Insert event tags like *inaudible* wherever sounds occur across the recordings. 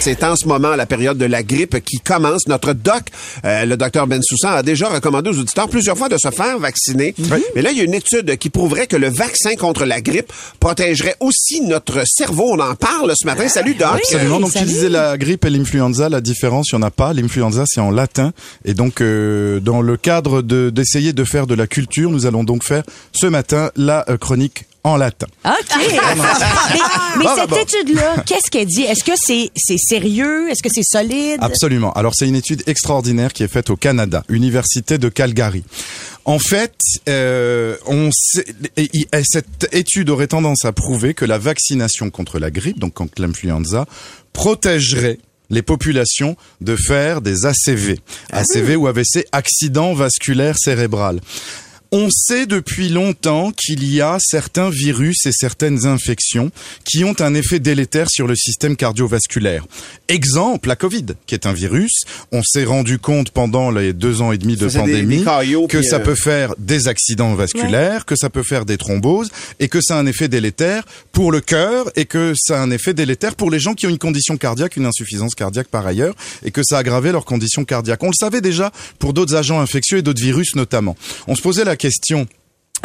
C'est en ce moment la période de la grippe qui commence. Notre doc, euh, le docteur Ben Soussan, a déjà recommandé aux auditeurs plusieurs fois de se faire vacciner. Mais là, il y a une étude qui prouverait que le vaccin contre la grippe protégerait aussi notre cerveau. On en parle ce matin. Salut, doc. Absolument. Donc, tu disais la grippe et l'influenza, la différence, il n'y en a pas. L'influenza, c'est en latin. Et donc, euh, dans le cadre de d'essayer de faire de la culture, nous allons donc faire ce matin la euh, chronique en latin. OK. *laughs* mais mais Ah, cette bon. étude-là, qu'est-ce qu'elle dit? Est-ce que c'est c'est sérieux? Est-ce que c'est solide? Absolument. Alors, c'est une étude extraordinaire qui est faite au Canada, Université de Calgary. En fait, euh, on sait- et- et cette étude aurait tendance à prouver que la vaccination contre la grippe, donc contre l'influenza, protégerait les populations de faire des ACV. ACV ou AVC, accident vasculaire cérébral. On sait depuis longtemps qu'il y a certains virus et certaines infections qui ont un effet délétère sur le système cardiovasculaire. Exemple, la Covid, qui est un virus. On s'est rendu compte pendant les deux ans et demi de pandémie des que ça euh, peut faire des accidents vasculaires, que ça peut faire des thromboses et que ça a un effet délétère pour le cœur et que ça a un effet délétère pour les gens qui ont une condition cardiaque, une insuffisance cardiaque par ailleurs et que ça a aggravé leur condition cardiaque. On le savait déjà pour d'autres agents infectieux et d'autres virus notamment. On se posait la question euh,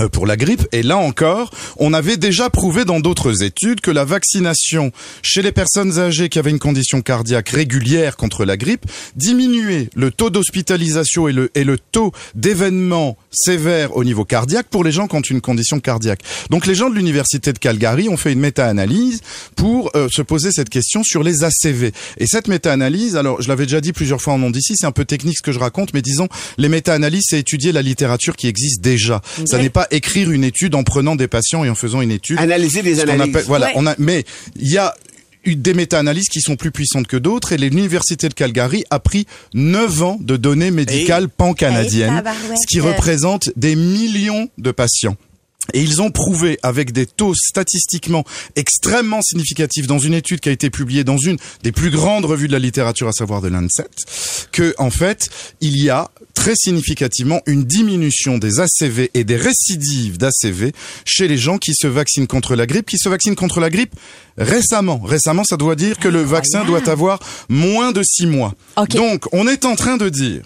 pour la grippe. Et là encore, on avait déjà prouvé dans d'autres études que la vaccination chez les personnes âgées qui avaient une condition cardiaque régulière contre la grippe diminuait le taux d'hospitalisation et le, et le taux d'événements sévères au niveau cardiaque pour les gens qui ont une condition cardiaque. Donc les gens de l'université de Calgary ont fait une méta-analyse pour euh, se poser cette question sur les ACV. Et cette méta-analyse, alors je l'avais déjà dit plusieurs fois en nom d'ici, c'est un peu technique ce que je raconte, mais disons, les méta-analyses, c'est étudier la littérature qui existe déjà. Ça n'est pas écrire une étude en prenant des patients et en faisant une étude. Analyser des analyses. appelle- voilà, Ouais. on a, mais il y a eu des méta-analyses qui sont plus puissantes que d'autres et l'université de Calgary a pris 9 ans de données médicales pan-canadiennes, Hey, tabarouette. ce qui représente des millions de patients. Et ils ont prouvé avec des taux statistiquement extrêmement significatifs dans une étude qui a été publiée dans une des plus grandes revues de la littérature, à savoir de Lancet, que en fait il y a très significativement une diminution des ACV et des récidives d'ACV chez les gens qui se vaccinent contre la grippe, qui se vaccinent contre la grippe récemment. Récemment, ça doit dire que le vaccin doit avoir moins de six mois. Donc, on est en train de dire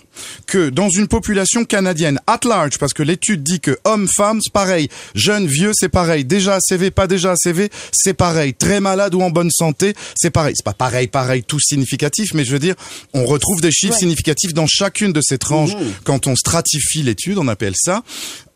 que dans une population canadienne at large, parce que l'étude dit que hommes, femmes, c'est pareil, jeunes, vieux, c'est pareil, déjà ACV, pas déjà ACV, c'est pareil, très malade ou en bonne santé, c'est pareil. C'est pas pareil, pareil, tout significatif, mais je veux dire, on retrouve des chiffres significatifs dans chacune de ces tranches. Quand on stratifie l'étude, on appelle ça.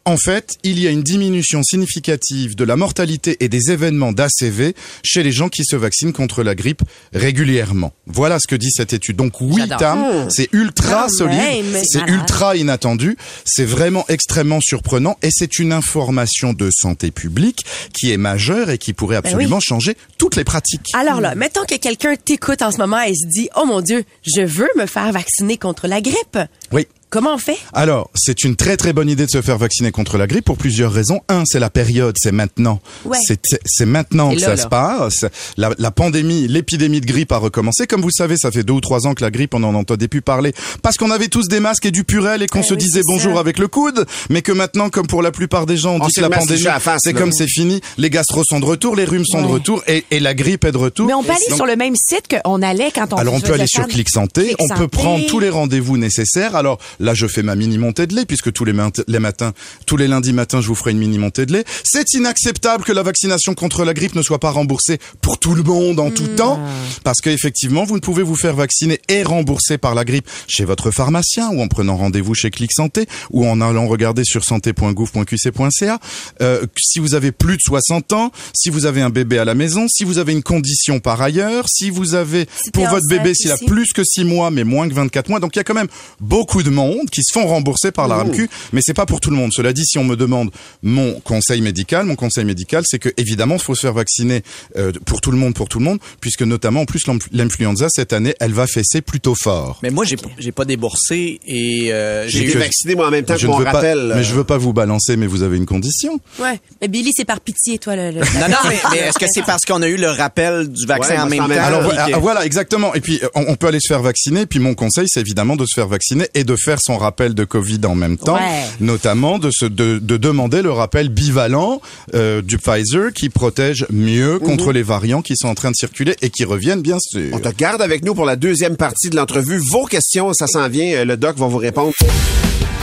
En fait, il y a une diminution significative de la mortalité et des événements d'ACV chez les gens qui se vaccinent contre la grippe régulièrement. Voilà ce que dit cette étude. Donc oui. Tam, c'est ultra Quand solide, c'est ultra inattendu, c'est vraiment extrêmement surprenant et c'est une information de santé publique qui est majeure et qui pourrait absolument changer toutes les pratiques. Alors là, mettons que quelqu'un t'écoute en ce moment et se dit, oh mon Dieu, je veux me faire vacciner contre la grippe. Oui. Comment on fait? Alors, c'est une très très bonne idée de se faire vacciner contre la grippe pour plusieurs raisons. Un, c'est la période, c'est maintenant. Ouais. C'est c'est maintenant que là, ça là. se passe. La, la pandémie, l'épidémie de grippe a recommencé. Comme vous savez, ça fait deux ou trois ans que la grippe, on en entendait plus parler parce qu'on avait tous des masques et du purel et qu'on Ouais, se oui, disait bonjour ça. avec le coude, mais que maintenant, comme pour la plupart des gens, on, On dit que la pandémie, c'est comme c'est fini. Les gastros sont de retour, les rhumes sont de retour et, et la grippe est de retour. Mais on peut aller sur le même site qu'on allait quand on alors on peut aller sur Clic Santé, Clic on peut prendre tous les rendez-vous nécessaires. Alors Là, je fais ma mini montée de lait puisque tous les, mat- les matins, tous les lundis matins, je vous ferai une mini montée de lait. C'est inacceptable que la vaccination contre la grippe ne soit pas remboursée pour tout le monde en tout temps parce qu'effectivement, vous ne pouvez vous faire vacciner et rembourser par la grippe chez votre pharmacien ou en prenant rendez-vous chez Clic Santé ou en allant regarder sur santé.gouv.qc.ca. Euh, si vous avez plus de 60 ans, si vous avez un bébé à la maison, si vous avez une condition par ailleurs, si vous avez pour votre bébé s'il a plus que 6 mois mais moins que 24 mois. Donc il y a quand même beaucoup de monde qui se font rembourser par la RAMQ, mais c'est pas pour tout le monde. Cela dit, si on me demande mon conseil médical, mon conseil médical, c'est que évidemment, il faut se faire vacciner euh, pour tout le monde, pour tout le monde, puisque notamment en plus l'influ- l'influenza cette année, elle va fesser plutôt fort. Mais moi, j'ai j'ai pas déboursé et euh, J'ai été eu... vacciné, moi, en même temps je que ne mon veux pas, rappel. mais je veux pas vous balancer, mais vous avez une condition. Ouais. Mais Billy, c'est par pitié, toi, le. le- Non, non, mais, mais est-ce que c'est parce qu'on a eu le rappel du vaccin Ouais, en même temps? même temps. Alors puis voilà, exactement. Et puis euh, on, on peut aller se faire vacciner. Puis mon conseil, c'est évidemment de se faire vacciner et de faire son rappel de Covid en même temps, Ouais. notamment de se de, de demander le rappel bivalent euh, du Pfizer qui protège mieux contre les variants qui sont en train de circuler et qui reviennent bien sûr. On te garde avec nous pour la deuxième partie de l'entrevue. Vos questions, ça s'en vient. Euh, Le doc va vous répondre.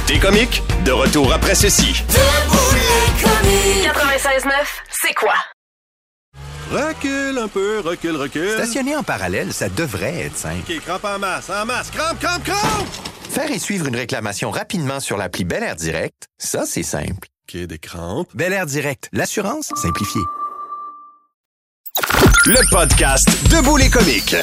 T'es comique? De retour après ceci. Debout les comiques. 96.9, c'est quoi? Recule un peu, recule, recule. Stationner en parallèle, ça devrait être simple. OK, crampe en masse, en masse. Crampe, crampe, crampe! Faire et suivre une réclamation rapidement sur l'appli Bel Air Direct, ça, c'est simple. OK, des crampes. Bel Air Direct, l'assurance simplifiée. Le podcast Debout les comiques.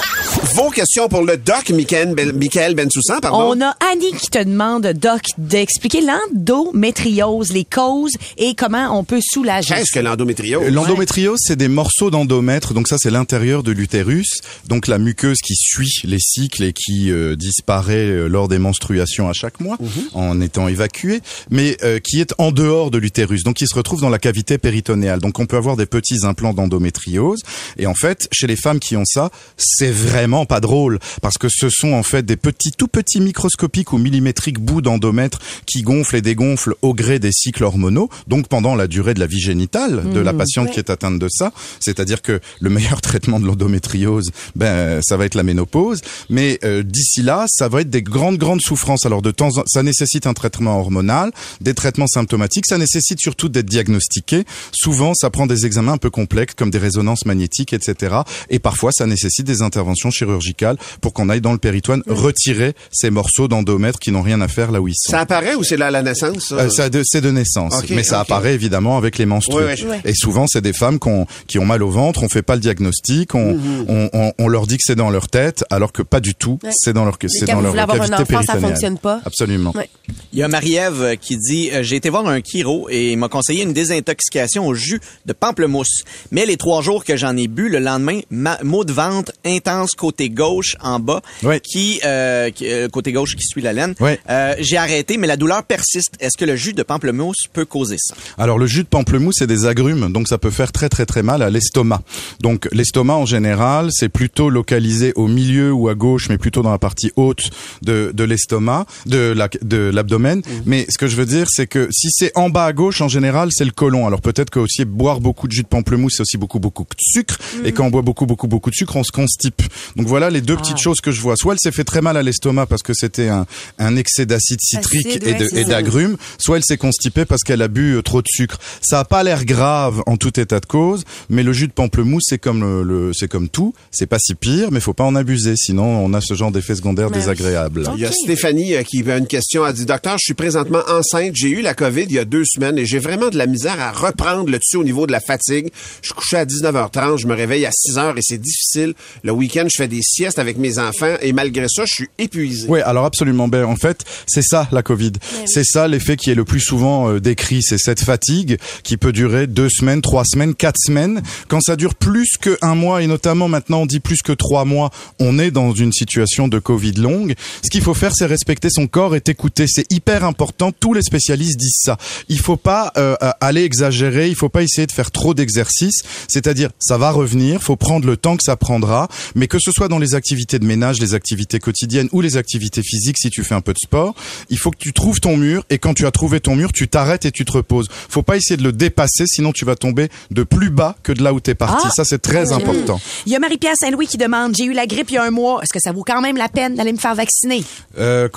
Vos questions pour le doc, Michael, ben, Michael Bensoussan, pardon. On a Annie qui te demande, Doc, d'expliquer l'endométriose, les causes et comment on peut soulager. Qu'est-ce que l'endométriose? Euh, L'endométriose, c'est des morceaux d'endomètre, donc ça c'est l'intérieur de l'utérus, donc la muqueuse qui suit les cycles et qui euh, disparaît euh, lors des menstruations à chaque mois en étant évacuée, mais euh, qui est en dehors de l'utérus, donc qui se retrouve dans la cavité péritonéale. Donc on peut avoir des petits implants d'endométriose et en fait chez les femmes qui ont ça, c'est vraiment pas drôle parce que ce sont en fait des petits tout petits microscopiques ou millimétriques bouts d'endomètre qui gonflent et dégonflent au gré des cycles hormonaux, donc pendant la durée de la vie génitale de la patiente qui est atteinte de ça. C'est-à-dire que le meilleur *laughs* traitement de l'endométriose, ben ça va être la ménopause, mais euh, d'ici là, ça va être des grandes grandes souffrances. Alors de temps, en, ça nécessite un traitement hormonal, des traitements symptomatiques, ça nécessite surtout d'être diagnostiqué. Souvent, ça prend des examens un peu complexes comme des résonances magnétiques, etc. Et parfois, ça nécessite des interventions chirurgicales pour qu'on aille dans le péritoine retirer ces morceaux d'endomètre qui n'ont rien à faire là où ils sont. Ça apparaît ou c'est là à la naissance? ça? Euh, ça c'est de naissance, mais ça apparaît évidemment avec les menstrues. Et souvent, c'est des femmes qu'on- qui ont mal au ventre, on fait pas le diagnostic, on, Mhm. on, on- on leur dit que c'est dans leur tête, alors que pas du tout. Ouais. C'est dans leur, Mais c'est dans vous leur voulez avoir un cavité enfant, ça péritoniale. fonctionne pas. Absolument. Ouais. Il y a Marie-Ève qui dit euh, J'ai été voir un chiro et il m'a conseillé une désintoxication au jus de pamplemousse. Mais les trois jours que j'en ai bu, le lendemain, ma, maux de ventre intense côté gauche en bas, Ouais. qui, euh, qui- euh, côté gauche qui suit la laine. Ouais. Euh, J'ai arrêté, mais la douleur persiste. Est-ce que le jus de pamplemousse peut causer ça? Alors le jus de pamplemousse c'est des agrumes, donc ça peut faire très très très mal à l'estomac. Donc l'estomac en général c'est plutôt localisé au milieu ou à gauche, mais plutôt dans la partie haute de, de l'estomac, de la- de l'abdomen. Mais ce que je veux dire c'est que si c'est en bas à gauche en général c'est le côlon. Alors peut-être que aussi boire beaucoup de jus de pamplemousse c'est aussi beaucoup beaucoup de sucre et quand on boit beaucoup beaucoup beaucoup de sucre on se constipe. Donc voilà les deux petites choses que je vois. Soit elle s'est fait très mal à l'estomac parce que c'était un, un excès d'acide citrique Acide, et d'agrumes, soit elle s'est constipée parce qu'elle a bu euh, trop de sucre. Ça a pas l'air grave en tout état de cause, mais le jus de pamplemousse c'est comme le, le- c'est comme tout, c'est pas si pire, mais faut pas en abuser, sinon on a ce genre d'effet secondaire Mais oui. désagréable. Il y a Stéphanie euh, qui a une question. Elle dit, docteur, je suis présentement enceinte. J'ai eu la COVID il y a deux semaines et j'ai vraiment de la misère à reprendre le dessus au niveau de la fatigue. Je couchais à 19h30, je me réveille à 6h et c'est difficile. Le week-end, je fais des siestes avec mes enfants et malgré ça, je suis épuisé. Oui, alors absolument. Ben, en fait, c'est ça la Covid. C'est ça l'effet qui est le plus souvent euh, décrit. C'est cette fatigue qui peut durer deux semaines, trois semaines, quatre semaines. Quand ça dure plus qu'un mois, et notamment maintenant on dit plus que trois mois, on est dans une situation de Covid longue. Ce qu'il faut faire, c'est respecter son corps et t'écouter. C'est hyper important. Tous les spécialistes disent ça. Il faut pas euh, aller exagérer. Il faut pas essayer de faire trop d'exercices. C'est-à-dire, ça va revenir revenir, faut prendre le temps que ça prendra, mais que ce soit dans les activités de ménage, les activités quotidiennes ou les activités physiques, si tu fais un peu de sport, il faut que tu trouves ton mur et quand tu as trouvé ton mur, tu t'arrêtes et tu te reposes. Faut pas essayer de le dépasser, sinon tu vas tomber de plus bas que de là où t'es parti. Ah. Ça, c'est très important. Il y a Marie-Pierre Saint-Louis qui demande, j'ai eu la grippe il y a un mois, est-ce que ça vaut quand même la peine d'aller me faire vacciner? Euh,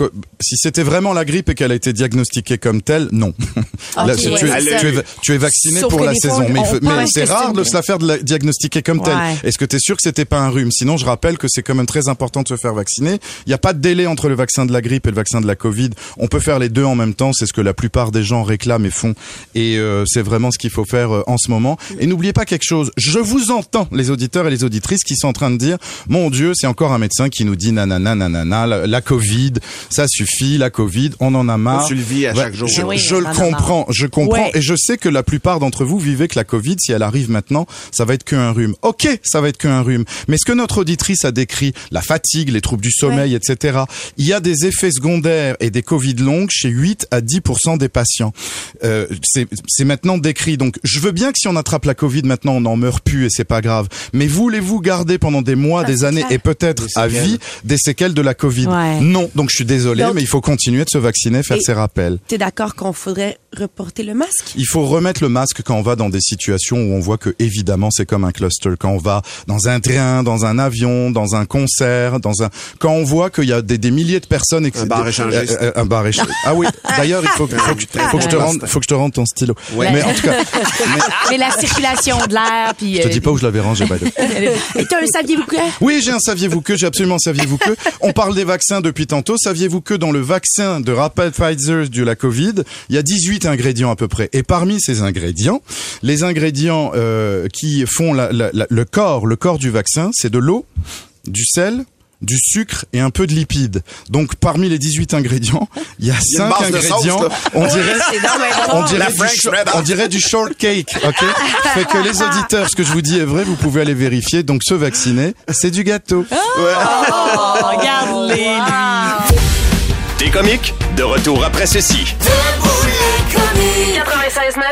si c'était vraiment la grippe et qu'elle a été diagnostiquée comme telle, non. *laughs* Là, Ok, tu, tu es, tu es- tu es vacciné Sauf pour la fois, saison, mais, mais c'est rare de se la faire de la- diagnostiquer comme Ouais. telle. Est-ce que tu es sûr que c'était pas un rhume? Sinon, je rappelle que c'est quand même très important de se faire vacciner. Il n'y a pas de délai entre le vaccin de la grippe et le vaccin de la Covid. On peut faire les deux en même temps. C'est ce que la plupart des gens réclament et font. Et euh, c'est vraiment ce qu'il faut faire euh, en ce moment. Et n'oubliez pas quelque chose. Je vous entends, les auditeurs et les auditrices qui sont en train de dire, mon Dieu, c'est encore un médecin qui nous dit nanana, nanana, la, la Covid, ça suffit, la Covid, on en a marre. On le vit à Ouais, chaque jour. Je, oui, je on le comprends, je comprends. Ouais. Et je sais que la plupart d'entre vous vivez que la Covid, si elle arrive maintenant, ça va être qu'un rhume. Ok, ça va être qu'un rhume. Mais ce que notre auditrice a décrit, la fatigue, les troubles du sommeil, etc., il y a des effets secondaires et des Covid longues chez 8 à 10% des patients. Euh, c'est maintenant décrit. Donc, je veux bien que si on attrape la Covid maintenant, on n'en meurt plus et c'est pas grave. Mais voulez-vous garder pendant des mois, Ça, des années clair. et peut-être à vie des séquelles de la Covid? Ouais. Non. Donc, je suis désolé, Donc- mais il faut continuer de se vacciner, faire ses rappels. T'es d'accord qu'on faudrait reporter le masque? Il faut remettre le masque quand on va dans des situations où on voit que évidemment c'est comme un cluster. Quand on va dans un train, dans un avion, dans un concert, dans un quand on voit qu'il y a des, des milliers de personnes et que Un c'est- bar échangiste. Euh, euh, un bar échangiste. Ah oui. *laughs* D'ailleurs, il faut, que- faut, que- faut que je te rende, faut que je te rende ton stylo. Mais en tout cas, mais *laughs* Mais la circulation de l'air, puis... je te euh, dis pas où je l'avais rangé. by. *laughs* Et t'as un saviez-vous que? Oui, j'ai un saviez-vous que, j'ai absolument un saviez-vous que. On parle des vaccins depuis tantôt. Saviez-vous que dans le vaccin de Rapid Pfizer de la Covid, il y a 18 ingrédients à peu près. Et parmi ces ingrédients, les ingrédients euh, qui font la- la- la- le corps, le corps du vaccin, c'est de l'eau, du sel, du sucre et un peu de lipides. Donc parmi les 18 ingrédients, *laughs* il y a y a une 5 base de sauce, ingrédients. on dirait drôle. on dirait, du, on dirait shortcake, ok *laughs* Fait que les auditeurs, ce que je vous dis est vrai, vous pouvez aller vérifier. Donc se vacciner, c'est du gâteau. Oh, regarde-les, lui. T'es comique? De retour après ceci. 96.9,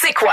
c'est quoi?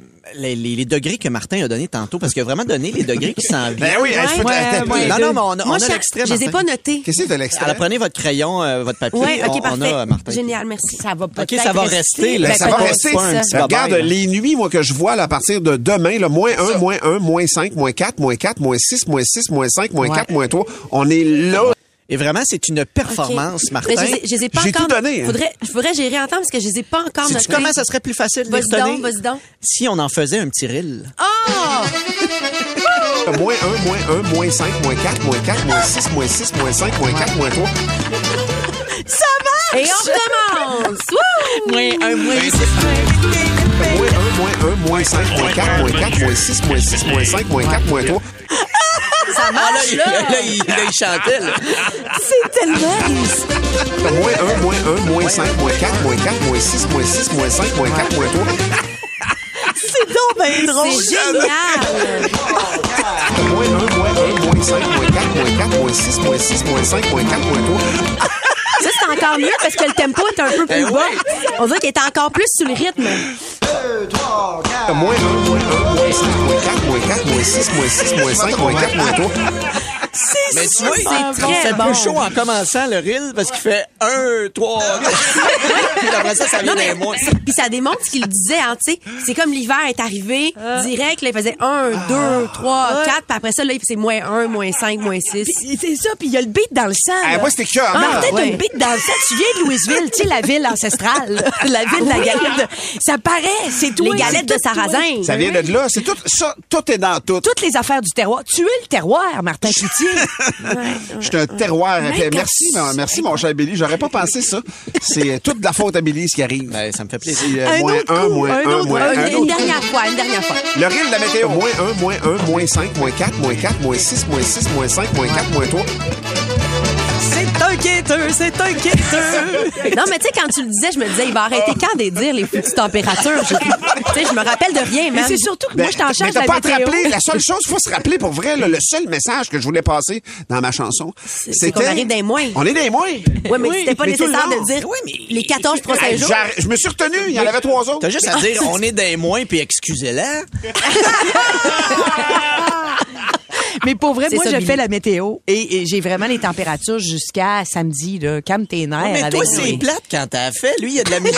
les, les- les degrés que Martin a donnés tantôt, parce qu'il a vraiment donné les degrés qui s'en viennent. Ben oui, je peux te- Ouais, ouais. Non, non, mais on a, Moi, on a je, l'extrait, je les ai pas notés. Qu'est-ce que c'est de l'extrait? Alors, prenez votre crayon, euh, votre papier. Ouais, ok, on, parfait. on a, Martin. Génial, merci. Ça va OK, peut-être ça va rester. là. Ben, Ben, ça va rester. pas un petit Ben, Regarde, les nuits, moi, que je vois là, à partir de demain, là, moins 1, moins 1, moins 5, moins 4, moins 4, moins 6, moins 6, moins 5, moins Ouais. 4, moins 3. On est là. Et vraiment, c'est une performance, Ok. Martin. Mais je, les ai- je les ai pas J'ai encore. tout donné, hein. Faudrait, faudrait gérer en temps parce que je les ai pas encore Sais-tu notés. comment ça serait plus facile de les Vas-y donc, vas-y donc. Si on en faisait un petit reel. Oh! Moins 1, moins 1, moins 5, moins 4, moins 4, moins 6, moins 6, moins 5, moins 4, moins 3. Et on recommence! Wouh! Moins un, moins Moins 1, moins 1, moins 5, moins 4, moins 4, moins 6, moins 6, moins 5, moins 4, moins 3. Ça marche, là! là, il, là, il chantait. là. C'est tellement réussi. Moins 1, moins 1, moins 5, moins 4, moins 4, moins 6, moins 6, moins 5, moins 4, moins 3. C'est donc bien drôle. C'est génial! Moins 1, moins 1, moins 5, moins 4, moins 4, moins 6, moins 6, moins 5, moins 4, moins 3. Ça, c'est encore mieux parce que le tempo est un peu plus bas. On dirait qu'il est encore plus sur le rythme. Moins 1, moins 1, moins 5, moins 4, moins 4, moins 6, moins 6, moins 5, moins 4, moins 3. Mais tu vois, C'est peu chaud en commençant le reel parce qu'il fait 1, 3, *laughs* Puis après ça, ça vient des mois. puis ça démontre ce qu'il disait, hein, tu sais. C'est comme l'hiver est arrivé, direct, là, il faisait 1, 2, 3, 4, puis après ça, là, il faisait moins 1, moins 5, moins 6. Puis C'est ça, puis il y a le beat dans le sang. Ah, moi, c'était cœur. Martin, t'as une bite dans le sang. Tu viens de Louisville, tu sais, la ville ancestrale, *laughs* la ville de la galette. Ça paraît, c'est toi. Les galettes de tout sarrasin. Ça vient de là. C'est tout, ça, tout est dans tout. Toutes les affaires du terroir. Tu es le terroir, Martin Cloutier. Je suis un terroir. Merci, mon- merci, mon cher Billy. J'aurais pas pensé ça. C'est toute la faute à Billy, ce qui arrive. Ben, ça me fait plaisir. C'est, euh, Un moins autre 1, coup, moins un 1, autre, moins un 1. Une, dernière fois, une dernière fois. Le rire de la météo. Moins 1, moins 1, moins 5, moins 4, moins 4, moins 6, moins 6, moins 5, moins 4, moins 3. C'est un quêteur, c'est un quêteur. Non, mais tu sais, quand tu le disais, je me disais, il va arrêter quand de dire les foutues températures. Je- Tu sais, je me rappelle de rien, Mais c'est surtout que Ben, moi, je t'en mais charge t'as la pas à te rappeler. La seule chose faut se rappeler, pour vrai, là, le seul message que je voulais passer dans ma chanson, c'est qu'on arrive des moins. On est des moins. Ouais, mais c'était pas mais nécessaire de dire les 14 prochains Hey, jours. Je me suis retenu. Il y en avait trois autres. T'as juste à *laughs* dire, on est des moins, puis excusez-la. *laughs* Mais pour vrai, moi, ça, je Billy. fais la météo et, et j'ai vraiment les températures jusqu'à samedi. Là. Calme tes nerfs. Ouais, mais avec toi, c'est plate quand t'as fait. Lui, il y a de la musique.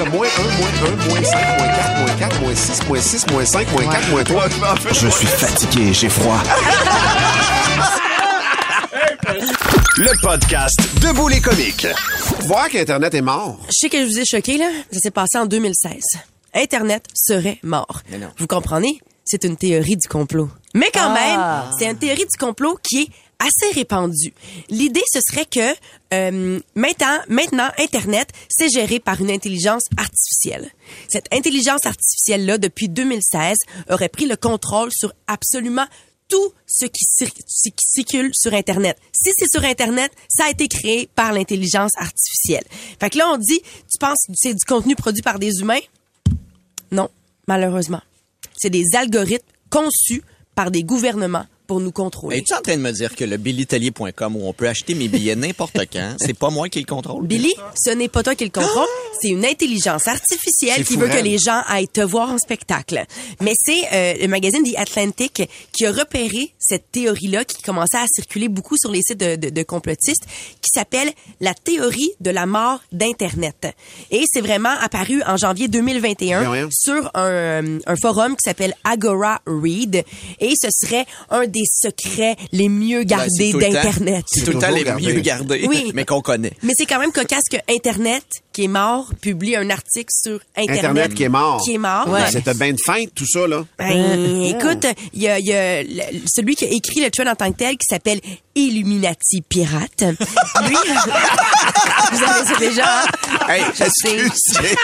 Moins 1, moins 1, moins 5, moins 4, moins 4, moins 6, moins 6, moins 5, moins 4, moins 3. Je suis fatigué, j'ai froid. *laughs* Le podcast Debout les comiques. Voir qu'Internet est mort. Je sais que je vous ai choqué, là. Ça s'est passé en 2016. Internet serait mort. Mais non. Vous comprenez? C'est une théorie du complot. Mais quand Ah. même, c'est une théorie du complot qui est assez répandue. L'idée, ce serait que euh, maintenant, maintenant, Internet, c'est géré par une intelligence artificielle. Cette intelligence artificielle-là, depuis 2016, aurait pris le contrôle sur absolument tout ce qui, cir- ce qui circule sur Internet. Si c'est sur Internet, ça a été créé par l'intelligence artificielle. Fait que là, on dit, tu penses que c'est du contenu produit par des humains? Non, malheureusement. C'est des algorithmes conçus par des gouvernements pour nous contrôler. Es-tu en train de me dire que le billytellier.com où on peut acheter mes billets n'importe quand, *laughs* c'est pas moi qui le contrôle? Billy, ce n'est pas toi qui le contrôle, c'est une intelligence artificielle qui veut que les gens aillent te voir en spectacle. Mais c'est euh, le magazine The Atlantic qui a repéré cette théorie-là qui commençait à circuler beaucoup sur les sites de, de- de complotistes, qui s'appelle la théorie de la mort d'Internet. Et c'est vraiment apparu en janvier 2021 Ben sur un, un forum qui s'appelle Agora Read. Et ce serait un des secrets les mieux Ben, gardés c'est tout le temps- d'Internet. C'est tout le temps les gardé. mieux gardés, Oui. mais qu'on connaît. Mais c'est quand même cocasse que Internet, qui est mort, publie un article sur Internet. Internet qui est mort. Qui est mort. C'était bien de feinte, tout ça, là. Ben, écoute, il y a, il y a le- celui qui a écrit le thread en tant que tel qui s'appelle Illuminati Pirate. Lui, *laughs* vous avez ça déjà, hein? Hey, Je sais. Excusez.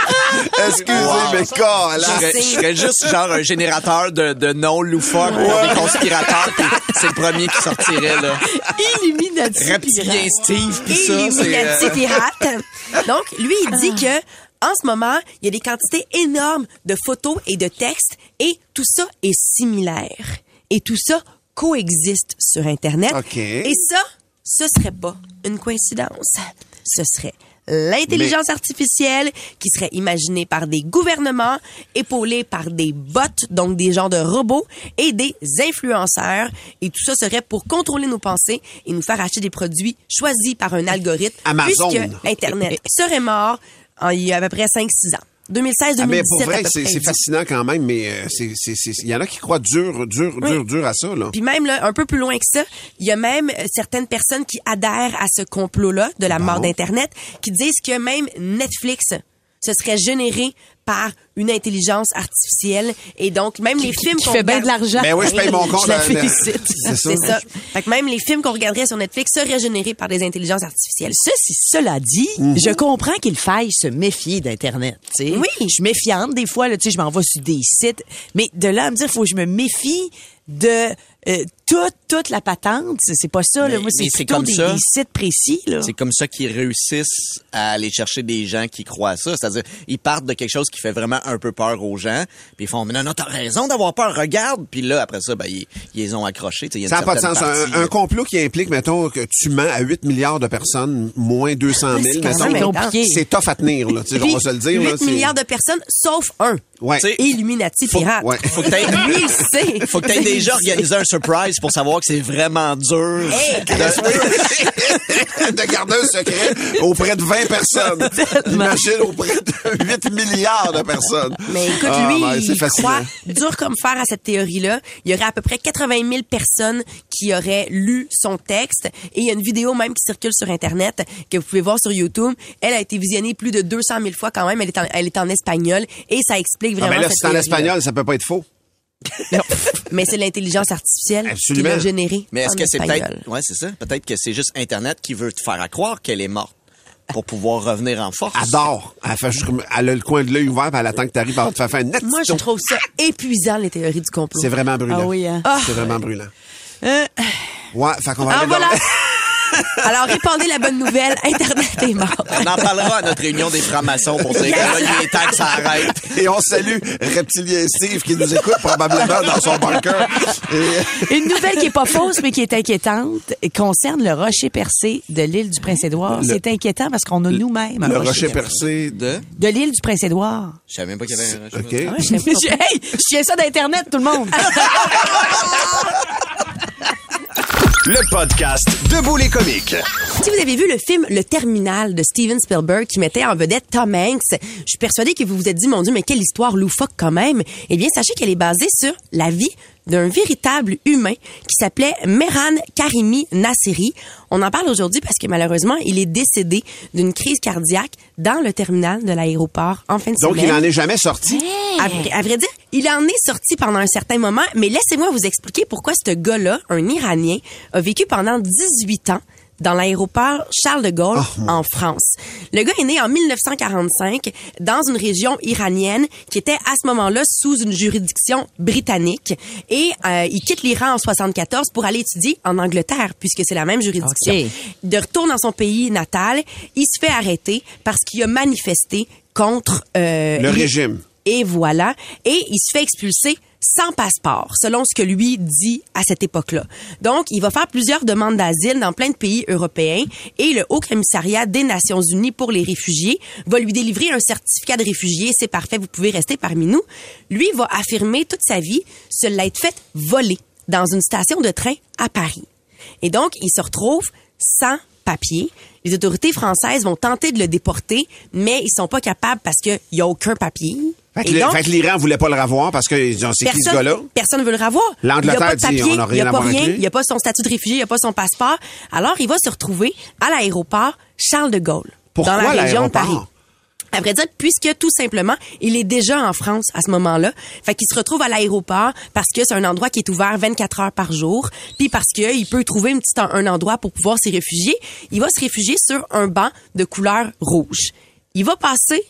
Excusez, mais quoi, Je là? serais, je serais juste genre un générateur de, de noms loufoques pour des conspirateurs, puis c'est le premier qui sortirait, là. Illuminati Reptilien Steve, puis ça, c'est... Illuminati euh, pirate. Donc, lui, il dit que en ce moment, il y a des quantités énormes de photos et de textes et tout ça est similaire. Et tout ça coexiste sur Internet. Et ça, ce serait pas une coïncidence. Ce serait l'intelligence artificielle qui serait imaginée par des gouvernements, épaulée par des bots, donc des genres de robots, et des influenceurs. Et tout ça serait pour contrôler nos pensées et nous faire acheter des produits choisis par un algorithme. Amazon. Puisque Internet serait mort en- il y a à peu près 5-6 ans. 2016-2017 Ah, mais pour vrai, c'est fascinant quand même, mais euh, c'est- c'est- c'est- il y en a qui croient dur, dur, Oui. dur, dur à ça, là. Puis même là, un peu plus loin que ça, il y a même euh, certaines personnes qui adhèrent à ce complot-là de la mort d'Internet, qui disent que même Netflix se serait généré par une intelligence artificielle et donc même les films qui qu'on fait bien de l'argent. Ben oui, je paye mon compte. Je la félicite. *laughs* C'est ça. C'est ça. Fait que même les films qu'on regarderait sur Netflix seraient générés par des intelligences artificielles. Ceci, cela dit, Mhm. je comprends qu'il faille se méfier d'Internet. tu sais. Oui. Je suis méfiante des fois, là, tu sais, je m'envoie sur des sites, mais de là à me dire, faut que je me méfie de euh, toute, toute la patente, c'est pas ça. Là. Moi, c'est plutôt comme des, ça. des sites précis. Là. C'est comme ça qu'ils réussissent à aller chercher des gens qui croient à ça. C'est-à-dire, ils partent de quelque chose qui fait vraiment un peu peur aux gens, puis ils font, mais non, non, t'as raison d'avoir peur, regarde. Puis là, après ça, ben, ils, ils les ont accrochés. Y a Ça n'a pas de sens. Un, partie- un complot qui implique, mettons, que tu mens à 8 milliards de personnes, moins 200 000, C'est quand mettons, c'est tough à tenir, là. Tu sais, on va se le dire, 8 là. c'est- milliards de personnes, sauf un. Ouais. Illuminati pirate. ouais. Faut que t'aies *laughs* déjà organisé un surprise pour savoir que c'est vraiment dur. Hey, de *laughs* garder un secret auprès de 20 personnes. Imagine auprès de 8 milliards de personnes. Mais écoute, Ah, lui, ben, il croit dur comme fer à cette théorie-là. Il y aurait à peu près 80 000 personnes qui auraient lu son texte. Et il y a une vidéo même qui circule sur Internet que vous pouvez voir sur YouTube. Elle a été visionnée plus de 200 000 fois quand même. Elle est en, elle est en espagnol et ça explique Ah, vraiment ben là, cette si c'est en espagnol, ça peut pas être faux. *laughs* Mais c'est l'intelligence artificielle Absolument. qui l'a généré Mais est-ce que c'est peut-être, ouais, c'est ça. Peut-être que c'est juste Internet qui veut te faire à croire qu'elle est morte pour pouvoir revenir en force. Dort. Elle, fait juste comme- elle a le coin de l'œil ouvert, puis elle attend que tu arrives, elle te faire faire un net Moi, je trouve ça épuisant, les théories du complot. C'est vraiment brûlant. Ah oui, hein. C'est vraiment brûlant. Euh, Ouais, fait qu'on va Ah, aller voilà. *laughs* *laughs* Alors, répandez la bonne nouvelle, Internet est mort. On en parlera à notre réunion des francs-maçons pour dire que là, il est temps que ça arrête. *laughs* Et on salue Reptilien Steve qui nous écoute probablement dans son bunker. Et- Une nouvelle qui est pas fausse, mais qui est inquiétante, concerne le rocher percé de l'île du Prince-Édouard. Le- C'est inquiétant parce qu'on a nous-mêmes un le rocher percé. De? de l'île du Prince-Édouard. Je savais même pas qu'il y avait un rocher. OK. Ah, je *laughs* hey, je tiens ça d'Internet, tout le monde. Le podcast Debout les comiques. Si vous avez vu le film Le Terminal de Steven Spielberg qui mettait en vedette Tom Hanks, je suis persuadée que vous vous êtes dit, mon Dieu, mais quelle histoire loufoque quand même. Eh bien, sachez qu'elle est basée sur la vie d'un véritable humain qui s'appelait Mehran Karimi Nasseri. On en parle aujourd'hui parce que malheureusement, il est décédé d'une crise cardiaque dans le terminal de l'aéroport en fin de Donc, semaine. il n'en est jamais sorti. À vrai dire, il en est sorti pendant un certain moment, mais laissez-moi vous expliquer pourquoi ce gars-là, un Iranien, a vécu pendant 18 ans dans l'aéroport Charles de Gaulle en France. Le gars est né en 1945 dans une région iranienne qui était à ce moment-là sous une juridiction britannique et euh, il quitte l'Iran en 74 pour aller étudier en Angleterre puisque c'est la même juridiction. De retour dans son pays natal, il se fait arrêter parce qu'il a manifesté contre euh, Le régime. et voilà. Et il se fait expulser sans passeport, selon ce que lui dit à cette époque-là. Donc, il va faire plusieurs demandes d'asile dans plein de pays européens et le Haut Commissariat des Nations Unies pour les réfugiés va lui délivrer un certificat de réfugié. C'est parfait, vous pouvez rester parmi nous. Lui va affirmer toute sa vie se l'être fait voler dans une station de train à Paris. Et donc, il se retrouve sans papier. Les autorités françaises vont tenter de le déporter, mais ils sont pas capables parce qu'il y a aucun papier. Fait que, l'Iran voulait pas le revoir parce que ils ont- c'est qui ce personne, gars-là? personne veut le revoir. L'Angleterre il a pas de dit, on n'a rien il à a pas voir avec rien, lui. il n'y a pas son statut de réfugié, il n'y a pas son passeport. Alors, il va se retrouver à l'aéroport Charles de Gaulle, Pourquoi dans la région de? Paris. À vrai dire, puisque tout simplement, il est déjà en France à ce moment-là. Fait qu'il se retrouve à l'aéroport parce que c'est un endroit qui est ouvert 24 heures par jour. Puis parce qu'il peut trouver une petite, un endroit pour pouvoir s'y réfugier. Il va se réfugier sur un banc de couleur rouge. Il va passer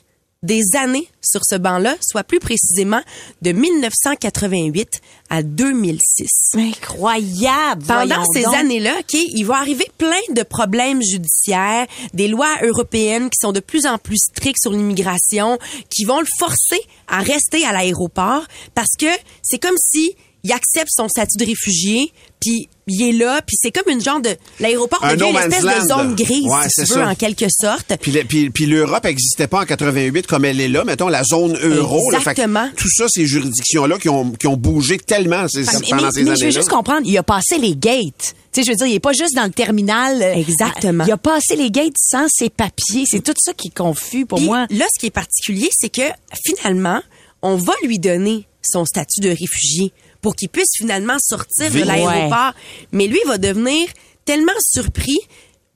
des années sur ce banc-là, soit plus précisément de 1988 à 2006. Incroyable. Pendant ces années-là, OK, il va arriver plein de problèmes judiciaires, des lois européennes qui sont de plus en plus strictes sur l'immigration, qui vont le forcer à rester à l'aéroport parce que c'est comme si il accepte son statut de réfugié, puis il est là, puis c'est comme une genre de l'aéroport Un devient no une espèce de zone grise Ouais, si tu veux ça. en quelque sorte. Puis, le- puis, puis l'Europe n'existait pas en 88 comme elle est là. Mettons la zone euro. là. Fait que Exactement. tout ça, ces juridictions-là qui ont, qui ont bougé tellement ces- Mais, pendant mais- ces mais je veux années-là. juste comprendre, il a passé les gates. Tu sais, je veux dire, il est pas juste dans le terminal. euh, Exactement. Il a passé les gates sans ses papiers. C'est tout ça qui est confus pour Puis moi. Là, ce qui est particulier, c'est que finalement, on va lui donner son statut de réfugié pour qu'il puisse finalement sortir de Ouais. l'aéroport. Mais lui va devenir tellement surpris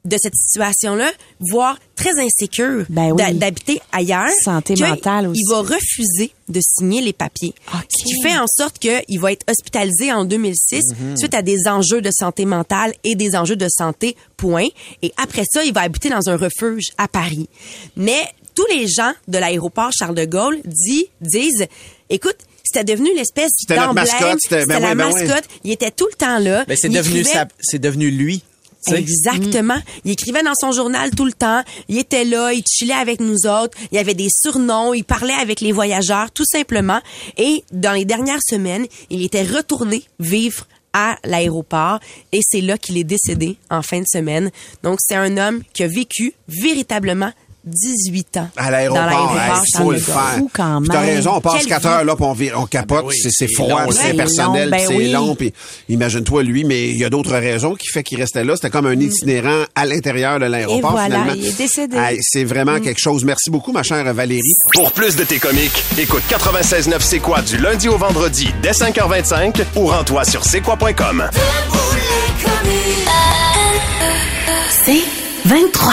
de cette situation-là, voire très insécure Ben oui. d'habiter ailleurs. Santé mentale aussi. Il va refuser de signer les papiers. Ok. Ce qui fait en sorte qu'il va être hospitalisé en 2006 Mhm. suite à des enjeux de santé mentale et des enjeux de santé, point. Et après ça, il va habiter dans un refuge à Paris. Mais tous les gens de l'aéroport Charles de Gaulle dit, disent, écoute, c'était devenu l'espèce C'était notre d'emblème. mascotte, c'était- ben la ouais, ben mascotte. Il était tout le temps là. Ben, c'est devenu écrivait- sa- c'est devenu lui. Exactement. Il écrivait dans son journal tout le temps. Il était là, il chillait avec nous autres. Il y avait des surnoms. Il parlait avec les voyageurs, tout simplement. Et dans les dernières semaines, il était retourné vivre à l'aéroport et c'est là qu'il est décédé en fin de semaine. Donc c'est un homme qui a vécu véritablement 18 ans À l'aéroport, il faut le faire. Fou quand même. raison, on passe Quelle 4 vie. heures là, puis on, vit- on capote, Ben oui, c'est froid, c'est C'est personnel, ben c'est oui. long, puis imagine-toi lui, mais il y a d'autres raisons qui fait qu'il restait là. C'était comme un itinérant à l'intérieur de l'aéroport voilà, finalement. il est décédé. Hey, c'est vraiment quelque chose. Merci beaucoup, ma chère Valérie. Pour plus de tes comiques, écoute 96.9 C'est quoi du lundi au vendredi dès 5h25 ou rends-toi sur c'est quoi.com. C'est 23.